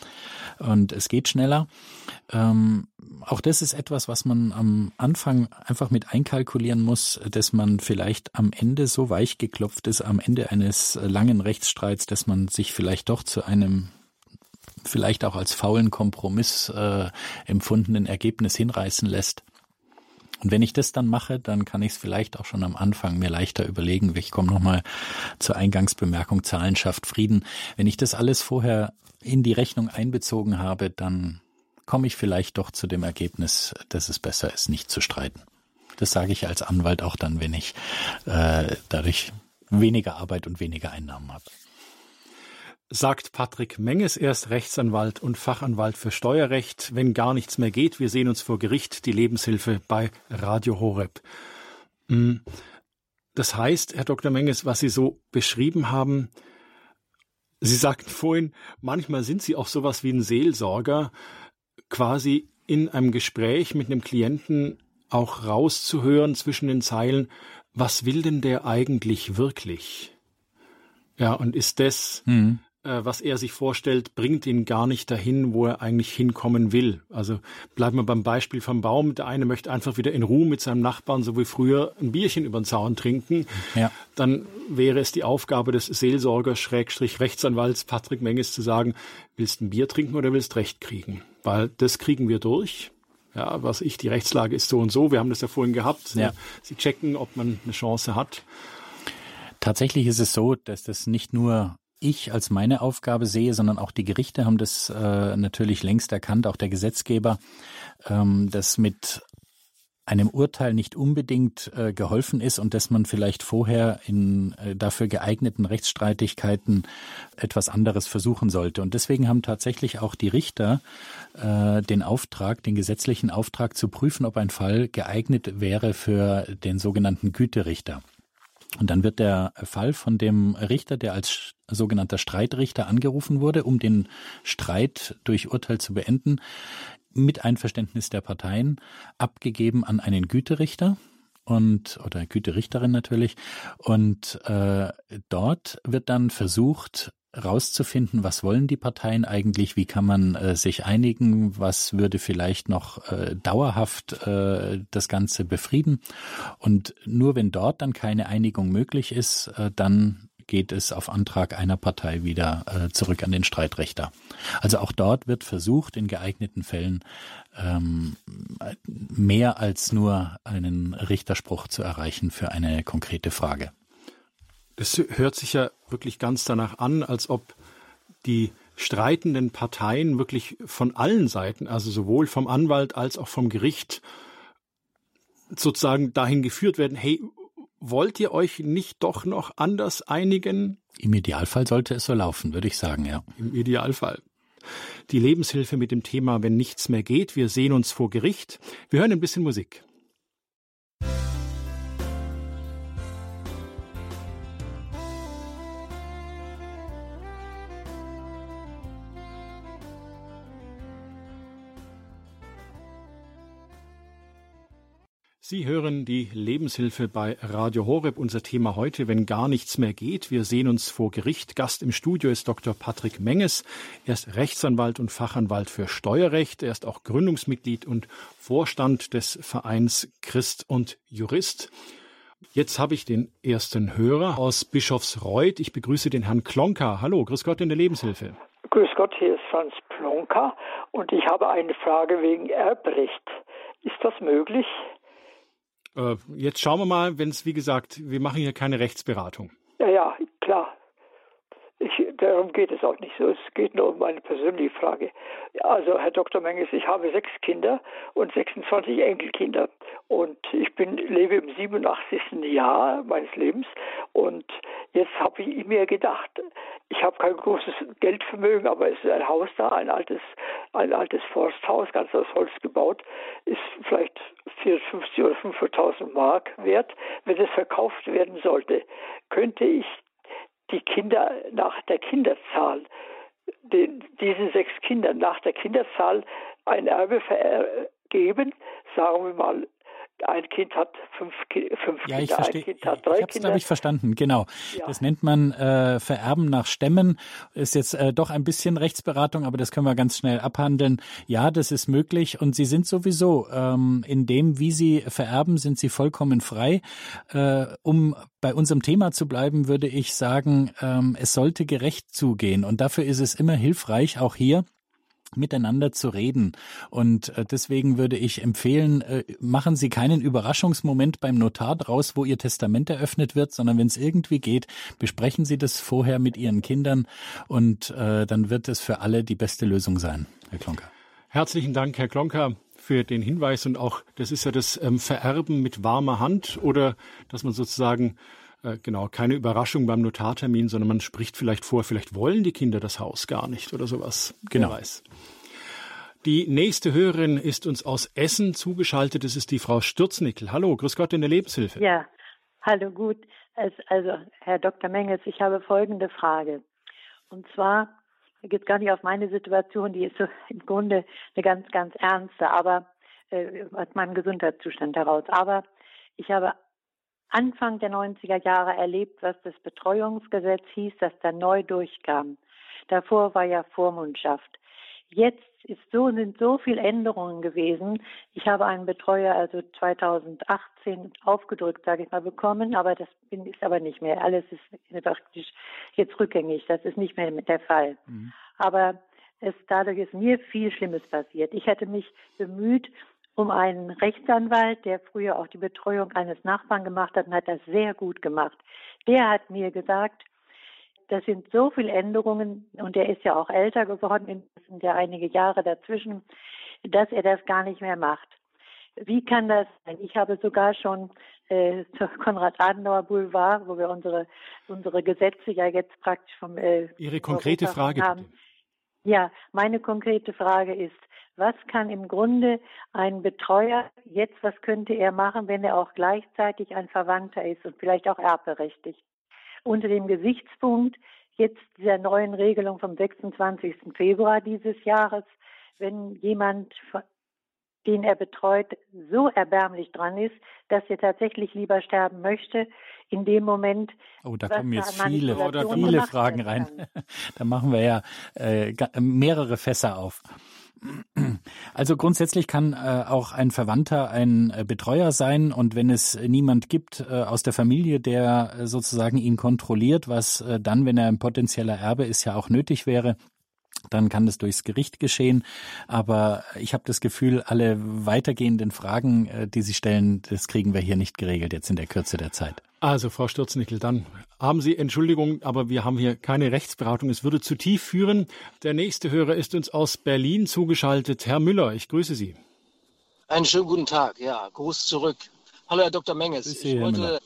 B: Und es geht schneller. Ähm, auch das ist etwas, was man am Anfang einfach mit einkalkulieren muss, dass man vielleicht am Ende so weich geklopft ist, am Ende eines langen Rechtsstreits, dass man sich vielleicht doch zu einem vielleicht auch als faulen Kompromiss äh, empfundenen Ergebnis hinreißen lässt. Und wenn ich das dann mache, dann kann ich es vielleicht auch schon am Anfang mir leichter überlegen. Ich komme nochmal zur Eingangsbemerkung, Zahlen schafft Frieden. Wenn ich das alles vorher in die Rechnung einbezogen habe, dann komme ich vielleicht doch zu dem Ergebnis, dass es besser ist, nicht zu streiten. Das sage ich als Anwalt auch dann, wenn ich äh, dadurch weniger Arbeit und weniger Einnahmen habe.
A: Sagt Patrick Menges, erst Rechtsanwalt und Fachanwalt für Steuerrecht. Wenn gar nichts mehr geht, wir sehen uns vor Gericht, die Lebenshilfe bei Radio Horeb. Hm. Das heißt, Herr Dr. Menges, was Sie so beschrieben haben, Sie sagten vorhin, manchmal sind Sie auch sowas wie ein Seelsorger, quasi in einem Gespräch mit einem Klienten auch rauszuhören zwischen den Zeilen, was will denn der eigentlich wirklich? Ja, und ist das, mhm. Äh, was er sich vorstellt, bringt ihn gar nicht dahin, wo er eigentlich hinkommen will. Also bleiben wir beim Beispiel vom Baum. Der eine möchte einfach wieder in Ruhe mit seinem Nachbarn, so wie früher, ein Bierchen über den Zaun trinken. Ja. Dann wäre es die Aufgabe des Seelsorgers, Schrägstrich Rechtsanwalts Patrick Menges zu sagen, willst ein Bier trinken oder willst Recht kriegen? weil das kriegen wir durch. Ja, was ich, die Rechtslage ist so und so. Wir haben das ja vorhin gehabt. Ja. Sie checken, ob man eine Chance hat.
B: Tatsächlich ist es so, dass das nicht nur ich als meine Aufgabe sehe, sondern auch die Gerichte haben das äh, natürlich längst erkannt, auch der Gesetzgeber, ähm, dass mit einem Urteil nicht unbedingt äh, geholfen ist und dass man vielleicht vorher in äh, dafür geeigneten Rechtsstreitigkeiten etwas anderes versuchen sollte. Und deswegen haben tatsächlich auch die Richter äh, den Auftrag, den gesetzlichen Auftrag zu prüfen, ob ein Fall geeignet wäre für den sogenannten Güterichter. Und dann wird der Fall von dem Richter, der als sogenannter Streitrichter angerufen wurde, um den Streit durch Urteil zu beenden, mit Einverständnis der Parteien abgegeben an einen Güterichter und oder Güterichterin natürlich. Und äh, dort wird dann versucht rauszufinden, was wollen die Parteien eigentlich, wie kann man äh, sich einigen, was würde vielleicht noch äh, dauerhaft äh, das Ganze befrieden. Und nur wenn dort dann keine Einigung möglich ist, äh, dann geht es auf Antrag einer Partei wieder äh, zurück an den Streitrechter. Also auch dort wird versucht, in geeigneten Fällen ähm, mehr als nur einen Richterspruch zu erreichen für eine konkrete Frage.
A: Das hört sich ja wirklich ganz danach an, als ob die streitenden Parteien wirklich von allen Seiten, also sowohl vom Anwalt als auch vom Gericht, sozusagen dahin geführt werden, hey, wollt ihr euch nicht doch noch anders einigen?
B: Im Idealfall sollte es so laufen, würde ich sagen, ja.
A: Im Idealfall. Die Lebenshilfe mit dem Thema Wenn nichts mehr geht, wir sehen uns vor Gericht. Wir hören ein bisschen Musik. Sie hören die Lebenshilfe bei Radio Horeb. Unser Thema heute, wenn gar nichts mehr geht. Wir sehen uns vor Gericht. Gast im Studio ist Dr. Patrick Menges. Er ist Rechtsanwalt und Fachanwalt für Steuerrecht. Er ist auch Gründungsmitglied und Vorstand des Vereins Christ und Jurist. Jetzt habe ich den ersten Hörer aus Bischofsreuth. Ich begrüße den Herrn Klonka. Hallo, grüß Gott in der Lebenshilfe.
C: Grüß Gott, hier ist Franz Plonka und ich habe eine Frage wegen Erbrecht. Ist das möglich?
A: Äh, jetzt schauen wir mal, wenn es, wie gesagt, wir machen hier keine Rechtsberatung.
C: Ja, ja, klar. Ich, darum geht es auch nicht so. Es geht nur um eine persönliche Frage. Also, Herr Dr. Menges, ich habe sechs Kinder und 26 Enkelkinder. Und ich bin, lebe im 87. Jahr meines Lebens. Und jetzt habe ich mir gedacht, ich habe kein großes Geldvermögen, aber es ist ein Haus da, ein altes, ein altes Forsthaus, ganz aus Holz gebaut, ist vielleicht 450 oder 500.000 Mark wert. Wenn es verkauft werden sollte, könnte ich die Kinder nach der Kinderzahl, den, diesen sechs Kindern nach der Kinderzahl ein Erbe vergeben, sagen wir mal ein Kind hat fünf, fünf
B: ja,
C: Kinder,
B: ich verstehe. ein Kind hat drei ich habe es, glaube ich, verstanden. Genau. Ja. Das nennt man äh, Vererben nach Stämmen. Ist jetzt äh, doch ein bisschen Rechtsberatung, aber das können wir ganz schnell abhandeln. Ja, das ist möglich und Sie sind sowieso ähm, in dem, wie Sie vererben, sind Sie vollkommen frei. Äh, um bei unserem Thema zu bleiben, würde ich sagen, ähm, es sollte gerecht zugehen und dafür ist es immer hilfreich, auch hier miteinander zu reden. Und äh, deswegen würde ich empfehlen, äh, machen Sie keinen Überraschungsmoment beim Notar draus, wo Ihr Testament eröffnet wird, sondern wenn es irgendwie geht, besprechen Sie das vorher mit Ihren Kindern und äh, dann wird es für alle die beste Lösung sein, Herr Klonker.
A: Herzlichen Dank, Herr Klonker für den Hinweis und auch, das ist ja das ähm, Vererben mit warmer Hand oder dass man sozusagen genau, keine Überraschung beim Notartermin, sondern man spricht vielleicht vor, vielleicht wollen die Kinder das Haus gar nicht oder sowas. Genau. Die nächste Hörerin ist uns aus Essen zugeschaltet. Das ist die Frau Stürznickel. Hallo, grüß Gott in der Lebenshilfe.
D: Ja, hallo, gut. Also, Herr Dr. Mengels, ich habe folgende Frage. Und zwar geht es gar nicht auf meine Situation, die ist so im Grunde eine ganz, ganz ernste, aber äh, aus meinem Gesundheitszustand heraus. Aber ich habe Anfang der 90er Jahre erlebt, was das Betreuungsgesetz hieß, das da neu durchkam. Davor war ja Vormundschaft. Jetzt ist so, sind so viele Änderungen gewesen. Ich habe einen Betreuer also 2018 aufgedrückt, sage ich mal, bekommen, aber das ist aber nicht mehr. Alles ist praktisch jetzt rückgängig. Das ist nicht mehr der Fall. Mhm. Aber es, dadurch ist mir viel Schlimmes passiert. Ich hätte mich bemüht um einen Rechtsanwalt, der früher auch die Betreuung eines Nachbarn gemacht hat und hat das sehr gut gemacht. Der hat mir gesagt, das sind so viele Änderungen und er ist ja auch älter geworden, es sind ja einige Jahre dazwischen, dass er das gar nicht mehr macht. Wie kann das sein? Ich habe sogar schon äh, zur Konrad-Adenauer Boulevard, wo wir unsere, unsere Gesetze ja jetzt praktisch vom
A: äh, Ihre konkrete Europa Frage haben.
D: Ja, meine konkrete Frage ist, was kann im Grunde ein Betreuer jetzt, was könnte er machen, wenn er auch gleichzeitig ein Verwandter ist und vielleicht auch erbberechtigt? unter dem Gesichtspunkt jetzt dieser neuen Regelung vom 26. Februar dieses Jahres, wenn jemand, den er betreut, so erbärmlich dran ist, dass er tatsächlich lieber sterben möchte, in dem Moment.
B: Oh, da kommen jetzt viele, oder viele Fragen rein. da machen wir ja äh, mehrere Fässer auf. Also grundsätzlich kann äh, auch ein Verwandter ein äh, Betreuer sein und wenn es niemand gibt äh, aus der Familie, der äh, sozusagen ihn kontrolliert, was äh, dann, wenn er ein potenzieller Erbe ist, ja auch nötig wäre, dann kann das durchs Gericht geschehen. Aber ich habe das Gefühl, alle weitergehenden Fragen, äh, die Sie stellen, das kriegen wir hier nicht geregelt jetzt in der Kürze der Zeit.
A: Also, Frau Stürznickel, dann haben Sie Entschuldigung, aber wir haben hier keine Rechtsberatung. Es würde zu tief führen. Der nächste Hörer ist uns aus Berlin zugeschaltet. Herr Müller, ich grüße Sie.
E: Einen schönen guten Tag. Ja, Gruß zurück. Hallo, Herr Dr. Menges.
B: Sie, ich wollte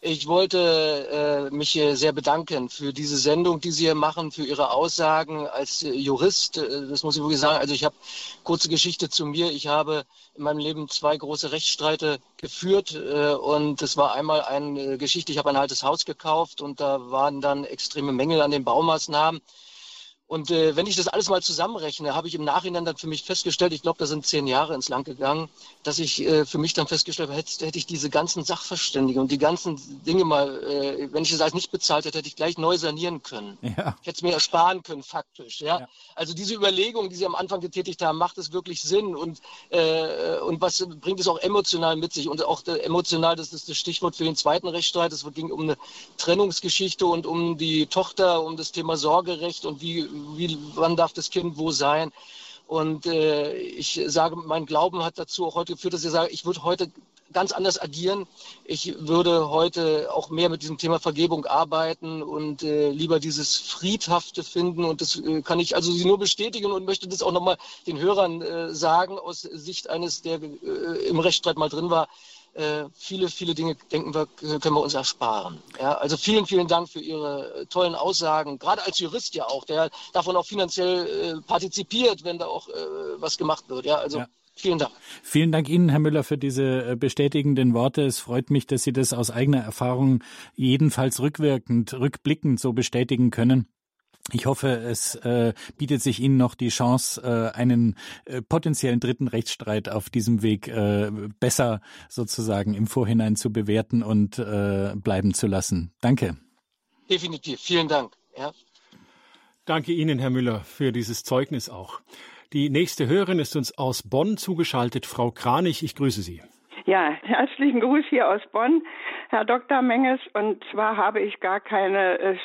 E: Ich wollte äh, mich sehr bedanken für diese Sendung, die Sie hier machen, für Ihre Aussagen als äh, Jurist. Äh, das muss ich wirklich sagen. Also ich habe kurze Geschichte zu mir. Ich habe in meinem Leben zwei große Rechtsstreite geführt äh, und es war einmal eine Geschichte. Ich habe ein altes Haus gekauft und da waren dann extreme Mängel an den Baumaßnahmen. Und äh, wenn ich das alles mal zusammenrechne, habe ich im Nachhinein dann für mich festgestellt, ich glaube, da sind zehn Jahre ins Land gegangen, dass ich äh, für mich dann festgestellt habe, hätte, hätte ich diese ganzen Sachverständigen und die ganzen Dinge mal, äh, wenn ich das alles nicht bezahlt hätte, hätte ich gleich neu sanieren können. Ja. Ich hätte es mir ersparen können, faktisch. Ja? ja? Also diese Überlegung, die Sie am Anfang getätigt haben, macht es wirklich Sinn und, äh, und was bringt es auch emotional mit sich? Und auch äh, emotional, das ist das Stichwort für den zweiten Rechtsstreit. Es ging um eine Trennungsgeschichte und um die Tochter, um das Thema Sorgerecht und wie wie, wann darf das Kind wo sein. Und äh, ich sage, mein Glauben hat dazu auch heute geführt, dass ich sage, ich würde heute ganz anders agieren. Ich würde heute auch mehr mit diesem Thema Vergebung arbeiten und äh, lieber dieses Friedhafte finden. Und das äh, kann ich also Sie nur bestätigen und möchte das auch nochmal den Hörern äh, sagen, aus Sicht eines, der äh, im Rechtsstreit mal drin war. Äh, viele, viele Dinge, denken wir, können wir uns ersparen. Ja, also vielen, vielen Dank für Ihre äh, tollen Aussagen, gerade als Jurist ja auch, der davon auch finanziell äh, partizipiert, wenn da auch äh, was gemacht wird. Ja, also. Ja. Vielen Dank.
B: Vielen Dank Ihnen, Herr Müller, für diese äh, bestätigenden Worte. Es freut mich, dass Sie das aus eigener Erfahrung jedenfalls rückwirkend, rückblickend so bestätigen können. Ich hoffe, es äh, bietet sich Ihnen noch die Chance, äh, einen äh, potenziellen dritten Rechtsstreit auf diesem Weg äh, besser sozusagen im Vorhinein zu bewerten und äh, bleiben zu lassen. Danke.
E: Definitiv. Vielen Dank. Ja.
A: Danke Ihnen, Herr Müller, für dieses Zeugnis auch. Die nächste Hörerin ist uns aus Bonn zugeschaltet, Frau Kranich. Ich grüße Sie.
F: Ja, herzlichen Gruß hier aus Bonn, Herr Dr. Menges. Und zwar habe ich gar keine äh,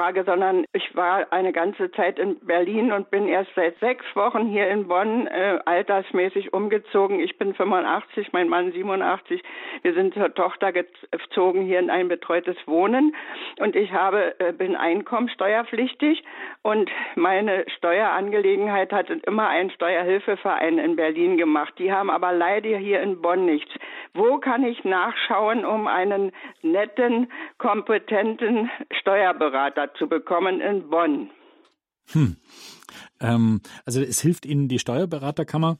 F: Steuerfrage, sondern ich war eine ganze Zeit in Berlin und bin erst seit sechs Wochen hier in Bonn äh, altersmäßig umgezogen. Ich bin 85, mein Mann 87. Wir sind zur Tochter gezogen hier in ein betreutes Wohnen und ich habe äh, bin einkommensteuerpflichtig und meine Steuerangelegenheit hat immer ein Steuerhilfeverein in Berlin gemacht. Die haben aber leider hier in Bonn nichts. Wo kann ich nachschauen, um einen netten, kompetenten Steuerberater zu bekommen in Bonn?
B: Hm. Ähm, also es hilft Ihnen die Steuerberaterkammer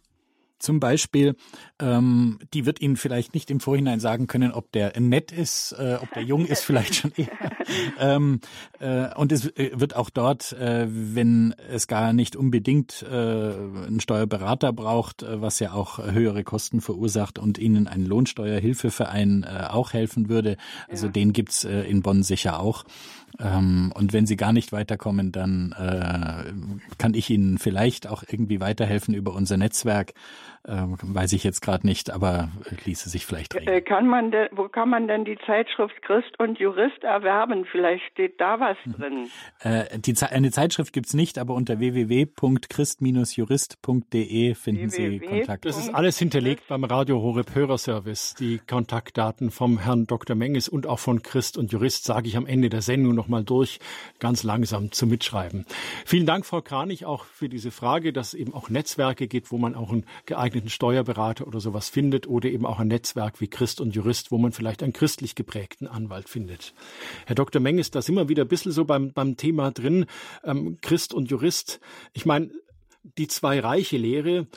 B: zum Beispiel, ähm, die wird Ihnen vielleicht nicht im Vorhinein sagen können, ob der nett ist, äh, ob der jung ist, vielleicht schon eher. ähm, äh, und es äh, wird auch dort, äh, wenn es gar nicht unbedingt äh, einen Steuerberater braucht, äh, was ja auch höhere Kosten verursacht und Ihnen ein Lohnsteuerhilfeverein äh, auch helfen würde. Also ja. den gibt's in Bonn sicher auch. Ähm, und wenn Sie gar nicht weiterkommen, dann äh, kann ich Ihnen vielleicht auch irgendwie weiterhelfen über unser Netzwerk. Ähm, weiß ich jetzt gerade nicht, aber ließe sich vielleicht
F: regeln. Äh, kann man denn, wo kann man denn die Zeitschrift Christ und Jurist erwerben? Vielleicht steht da was mhm. drin.
B: Äh, die, eine Zeitschrift gibt's nicht, aber unter www.christ-jurist.de finden www. Sie Kontakt.
A: Das ist alles hinterlegt beim Radio Horeb Hörerservice. Die Kontaktdaten vom Herrn Dr. Menges und auch von Christ und Jurist sage ich am Ende der Sendung nochmal durch, ganz langsam zu mitschreiben. Vielen Dank, Frau Kranich, auch für diese Frage, dass es eben auch Netzwerke gibt, wo man auch einen geeigneten geeigneten Steuerberater oder sowas findet oder eben auch ein Netzwerk wie Christ und Jurist, wo man vielleicht einen christlich geprägten Anwalt findet. Herr Dr. Menges, da sind wir wieder ein bisschen so beim, beim Thema drin. Ähm, Christ und Jurist. Ich meine, die zwei Reiche Lehre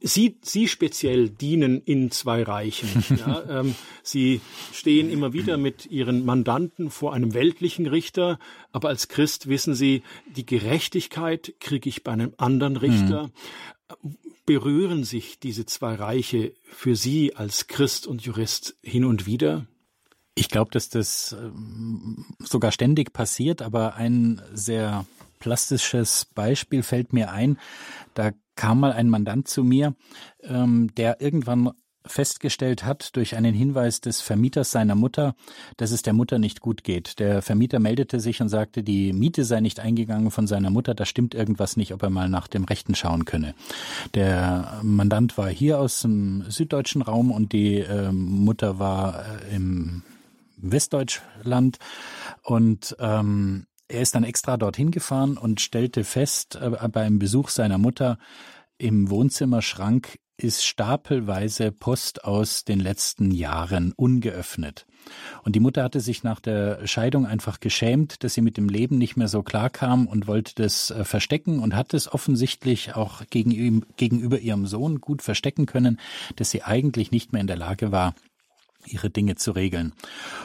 A: Sie, Sie speziell dienen in zwei Reichen. Ja, ähm, Sie stehen immer wieder mit Ihren Mandanten vor einem weltlichen Richter, aber als Christ wissen Sie, die Gerechtigkeit kriege ich bei einem anderen Richter. Mhm. Berühren sich diese zwei Reiche für Sie als Christ und Jurist hin und wieder?
B: Ich glaube, dass das ähm, sogar ständig passiert, aber ein sehr plastisches Beispiel fällt mir ein. Da kam mal ein Mandant zu mir, ähm, der irgendwann festgestellt hat durch einen Hinweis des Vermieters seiner Mutter, dass es der Mutter nicht gut geht. Der Vermieter meldete sich und sagte, die Miete sei nicht eingegangen von seiner Mutter, da stimmt irgendwas nicht, ob er mal nach dem Rechten schauen könne. Der Mandant war hier aus dem süddeutschen Raum und die äh, Mutter war äh, im Westdeutschland und ähm, er ist dann extra dorthin gefahren und stellte fest äh, beim Besuch seiner Mutter, im Wohnzimmerschrank ist stapelweise Post aus den letzten Jahren ungeöffnet. Und die Mutter hatte sich nach der Scheidung einfach geschämt, dass sie mit dem Leben nicht mehr so klar kam und wollte das äh, verstecken und hat es offensichtlich auch gegenüber ihrem Sohn gut verstecken können, dass sie eigentlich nicht mehr in der Lage war, ihre Dinge zu regeln.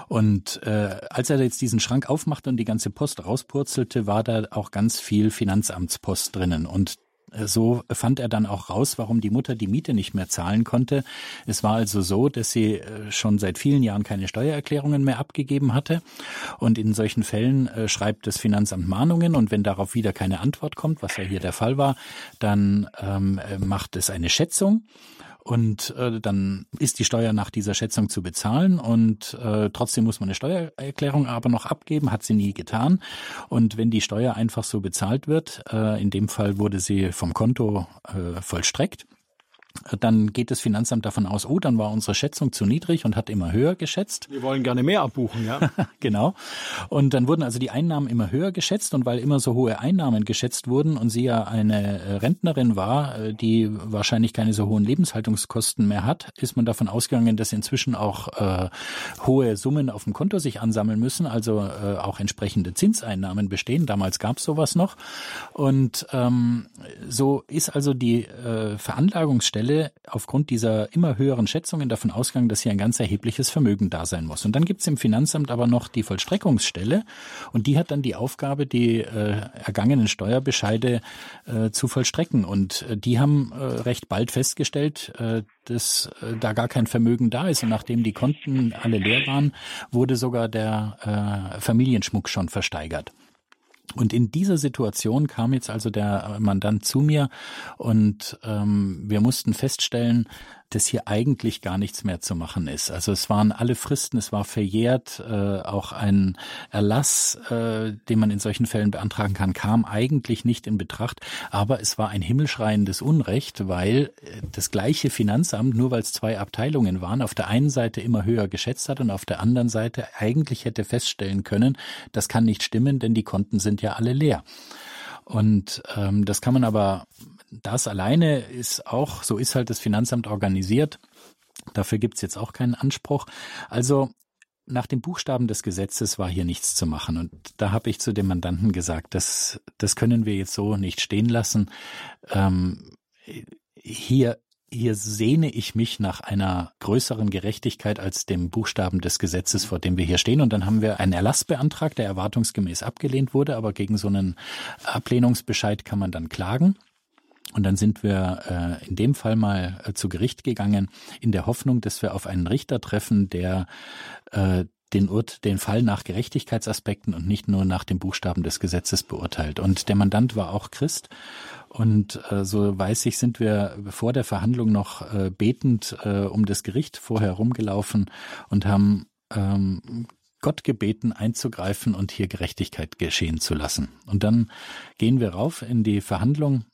B: Und äh, als er jetzt diesen Schrank aufmachte und die ganze Post rauspurzelte, war da auch ganz viel Finanzamtspost drinnen. Und so fand er dann auch raus, warum die Mutter die Miete nicht mehr zahlen konnte. Es war also so, dass sie äh, schon seit vielen Jahren keine Steuererklärungen mehr abgegeben hatte. Und in solchen Fällen äh, schreibt das Finanzamt Mahnungen und wenn darauf wieder keine Antwort kommt, was ja hier der Fall war, dann ähm, äh, macht es eine Schätzung und äh, dann ist die Steuer nach dieser Schätzung zu bezahlen und äh, trotzdem muss man eine Steuererklärung aber noch abgeben, hat sie nie getan. Und wenn die Steuer einfach so bezahlt wird, äh, in dem Fall wurde sie vom Konto äh, vollstreckt, dann geht das Finanzamt davon aus, oh, dann war unsere Schätzung zu niedrig und hat immer höher geschätzt.
A: Wir wollen gerne mehr abbuchen, ja.
B: genau. Und dann wurden also die Einnahmen immer höher geschätzt und weil immer so hohe Einnahmen geschätzt wurden und sie ja eine äh, Rentnerin war, äh, die wahrscheinlich keine so hohen Lebenshaltungskosten mehr hat, ist man davon ausgegangen, dass inzwischen auch äh, hohe Summen auf dem Konto sich ansammeln müssen, also äh, auch entsprechende Zinseinnahmen bestehen. Damals gab es sowas noch. Und ähm, so ist also die äh, Veranlagungsstelle Stelle aufgrund dieser immer höheren Schätzungen davon ausgegangen, dass hier ein ganz erhebliches Vermögen da sein muss. Und dann gibt es im Finanzamt aber noch die Vollstreckungsstelle und die hat dann die Aufgabe, die äh, ergangenen Steuerbescheide äh, zu vollstrecken. Und äh, die haben äh, recht bald festgestellt, äh, dass äh, da gar kein Vermögen da ist. Und nachdem die Konten alle leer waren, wurde sogar der Familienschmuck schon versteigert. Und in dieser Situation kam jetzt also der Mandant zu mir und ähm, wir mussten feststellen, dass hier eigentlich gar nichts mehr zu machen ist. Also es waren alle Fristen, es war verjährt, äh, auch ein Erlass, äh, den man in solchen Fällen beantragen kann, kam eigentlich nicht in Betracht. Aber es war ein himmelschreiendes Unrecht, weil äh, das gleiche Finanzamt, nur weil es zwei Abteilungen waren, auf der einen Seite immer höher geschätzt hat und auf der anderen Seite eigentlich hätte feststellen können, das kann nicht stimmen, denn die Konten sind ja alle leer. Und ähm, das kann man aber das alleine ist auch, so ist halt das Finanzamt organisiert. Dafür gibt's jetzt auch keinen Anspruch. Also nach dem Buchstaben des Gesetzes war hier nichts zu machen. Und da habe ich zu dem Mandanten gesagt, das, das können wir jetzt so nicht stehen lassen. Ähm, hier, hier sehne ich mich nach einer größeren Gerechtigkeit als dem Buchstaben des Gesetzes, vor dem wir hier stehen. Und dann haben wir einen Erlass beantragt, der erwartungsgemäß abgelehnt wurde. Aber gegen so einen Ablehnungsbescheid kann man dann klagen. Und dann sind wir äh, in dem Fall mal äh, zu Gericht gegangen, in der Hoffnung, dass wir auf einen Richter treffen, der äh, den, Urt, den Fall nach Gerechtigkeitsaspekten und nicht nur nach dem Buchstaben des Gesetzes beurteilt. Und der Mandant war auch Christ. Und äh, so weiß ich, sind wir vor der Verhandlung noch äh, betend äh, um das Gericht vorher rumgelaufen und haben ähm, Gott gebeten, einzugreifen und hier Gerechtigkeit geschehen zu lassen. Und dann gehen wir rauf in die Verhandlung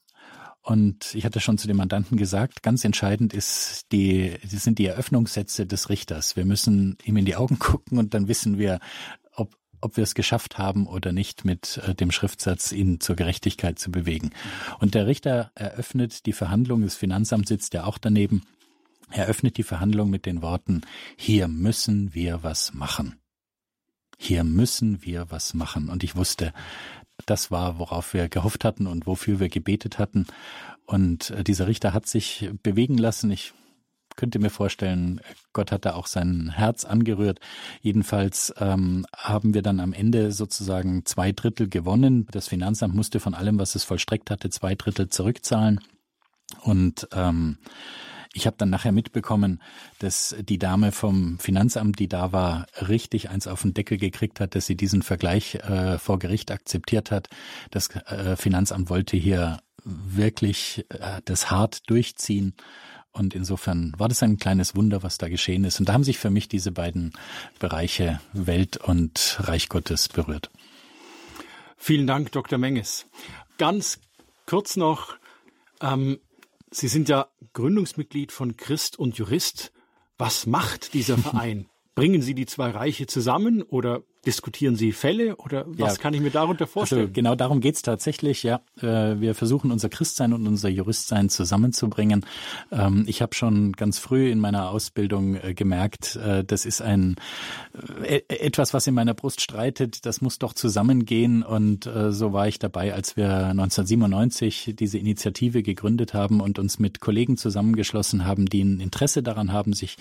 B: und ich hatte schon zu dem Mandanten gesagt, ganz entscheidend ist die, sind die Eröffnungssätze des Richters. Wir müssen ihm in die Augen gucken und dann wissen wir, ob, ob wir es geschafft haben oder nicht, mit äh, dem Schriftsatz ihn zur Gerechtigkeit zu bewegen. Und der Richter eröffnet die Verhandlung, das Finanzamt sitzt ja auch daneben, eröffnet die Verhandlung mit den Worten, hier müssen wir was machen. Hier müssen wir was machen. Und ich wusste, das war, worauf wir gehofft hatten und wofür wir gebetet hatten. Und äh, dieser Richter hat sich bewegen lassen. Ich könnte mir vorstellen, Gott hat da auch sein Herz angerührt. Jedenfalls ähm, haben wir dann am Ende sozusagen zwei Drittel gewonnen. Das Finanzamt musste von allem, was es vollstreckt hatte, zwei Drittel zurückzahlen. Und ähm, ich habe dann nachher mitbekommen, dass die Dame vom Finanzamt, die da war, richtig eins auf den Deckel gekriegt hat, dass sie diesen Vergleich äh, vor Gericht akzeptiert hat. Das äh, Finanzamt wollte hier wirklich äh, das hart durchziehen. Und insofern war das ein kleines Wunder, was da geschehen ist. Und da haben sich für mich diese beiden Bereiche Welt und Reich Gottes berührt.
A: Vielen Dank, Dr. Menges. Ganz kurz noch, ähm, Sie sind ja Gründungsmitglied von Christ und Jurist. Was macht dieser Verein? Bringen Sie die zwei Reiche zusammen oder Diskutieren Sie Fälle oder was ja. kann ich mir darunter also vorstellen?
B: Also genau darum geht's tatsächlich, ja. Äh, wir versuchen unser Christsein und unser Juristsein zusammenzubringen. Ähm, ich habe schon ganz früh in meiner Ausbildung äh, gemerkt, äh, das ist ein etwas, was in meiner Brust streitet, das muss doch zusammengehen. Und so war ich dabei, als wir 1997 diese Initiative gegründet haben und uns mit Kollegen zusammengeschlossen haben, die ein Interesse daran haben, sich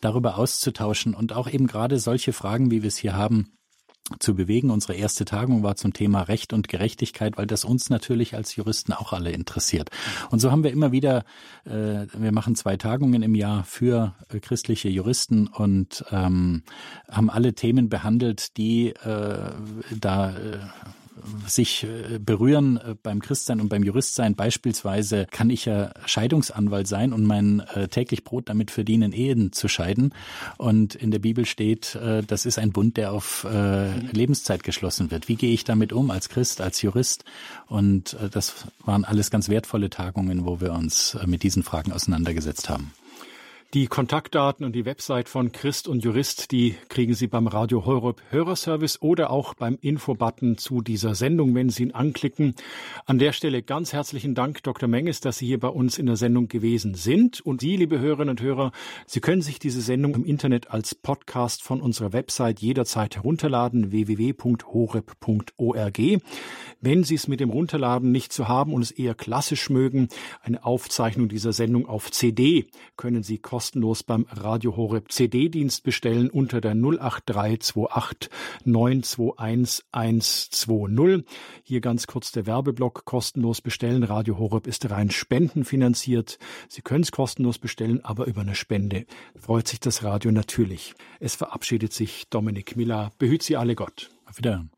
B: darüber auszutauschen und auch eben gerade solche Fragen, wie wir es hier haben, zu bewegen. Unsere erste Tagung war zum Thema Recht und Gerechtigkeit, weil das uns natürlich als Juristen auch alle interessiert. Und so haben wir immer wieder, äh, wir machen zwei Tagungen im Jahr für äh, christliche Juristen und ähm, haben alle Themen behandelt, die äh, da äh, sich äh, berühren äh, beim Christsein und beim Juristsein. Beispielsweise kann ich ja Scheidungsanwalt sein und mein äh, täglich Brot damit verdienen, Ehen zu scheiden. Und in der Bibel steht, das ist ein Bund, der auf Lebenszeit geschlossen wird. Wie gehe ich damit um als Christ, als Jurist? Und das waren alles ganz wertvolle Tagungen, wo wir uns mit diesen Fragen auseinandergesetzt haben.
A: Die Kontaktdaten und die Website von Christ und Jurist, die kriegen Sie beim Radio Horeb Hörerservice oder auch beim Infobutton zu dieser Sendung, wenn Sie ihn anklicken. An der Stelle ganz herzlichen Dank, Dr. Menges, dass Sie hier bei uns in der Sendung gewesen sind. Und Sie, liebe Hörerinnen und Hörer, Sie können sich diese Sendung im Internet als Podcast von unserer Website jederzeit herunterladen, www.horeb.org. Wenn Sie es mit dem Runterladen nicht zu haben und es eher klassisch mögen, eine Aufzeichnung dieser Sendung auf CD können Sie kostenlos kostenlos beim Radio Horeb CD-Dienst bestellen unter der 08328 921 120. Hier ganz kurz der Werbeblock kostenlos bestellen. Radio Horeb ist rein spendenfinanziert. Sie können es kostenlos bestellen, aber über eine Spende freut sich das Radio natürlich. Es verabschiedet sich Dominik Miller. Behüt Sie alle Gott.
B: Auf Wiedersehen.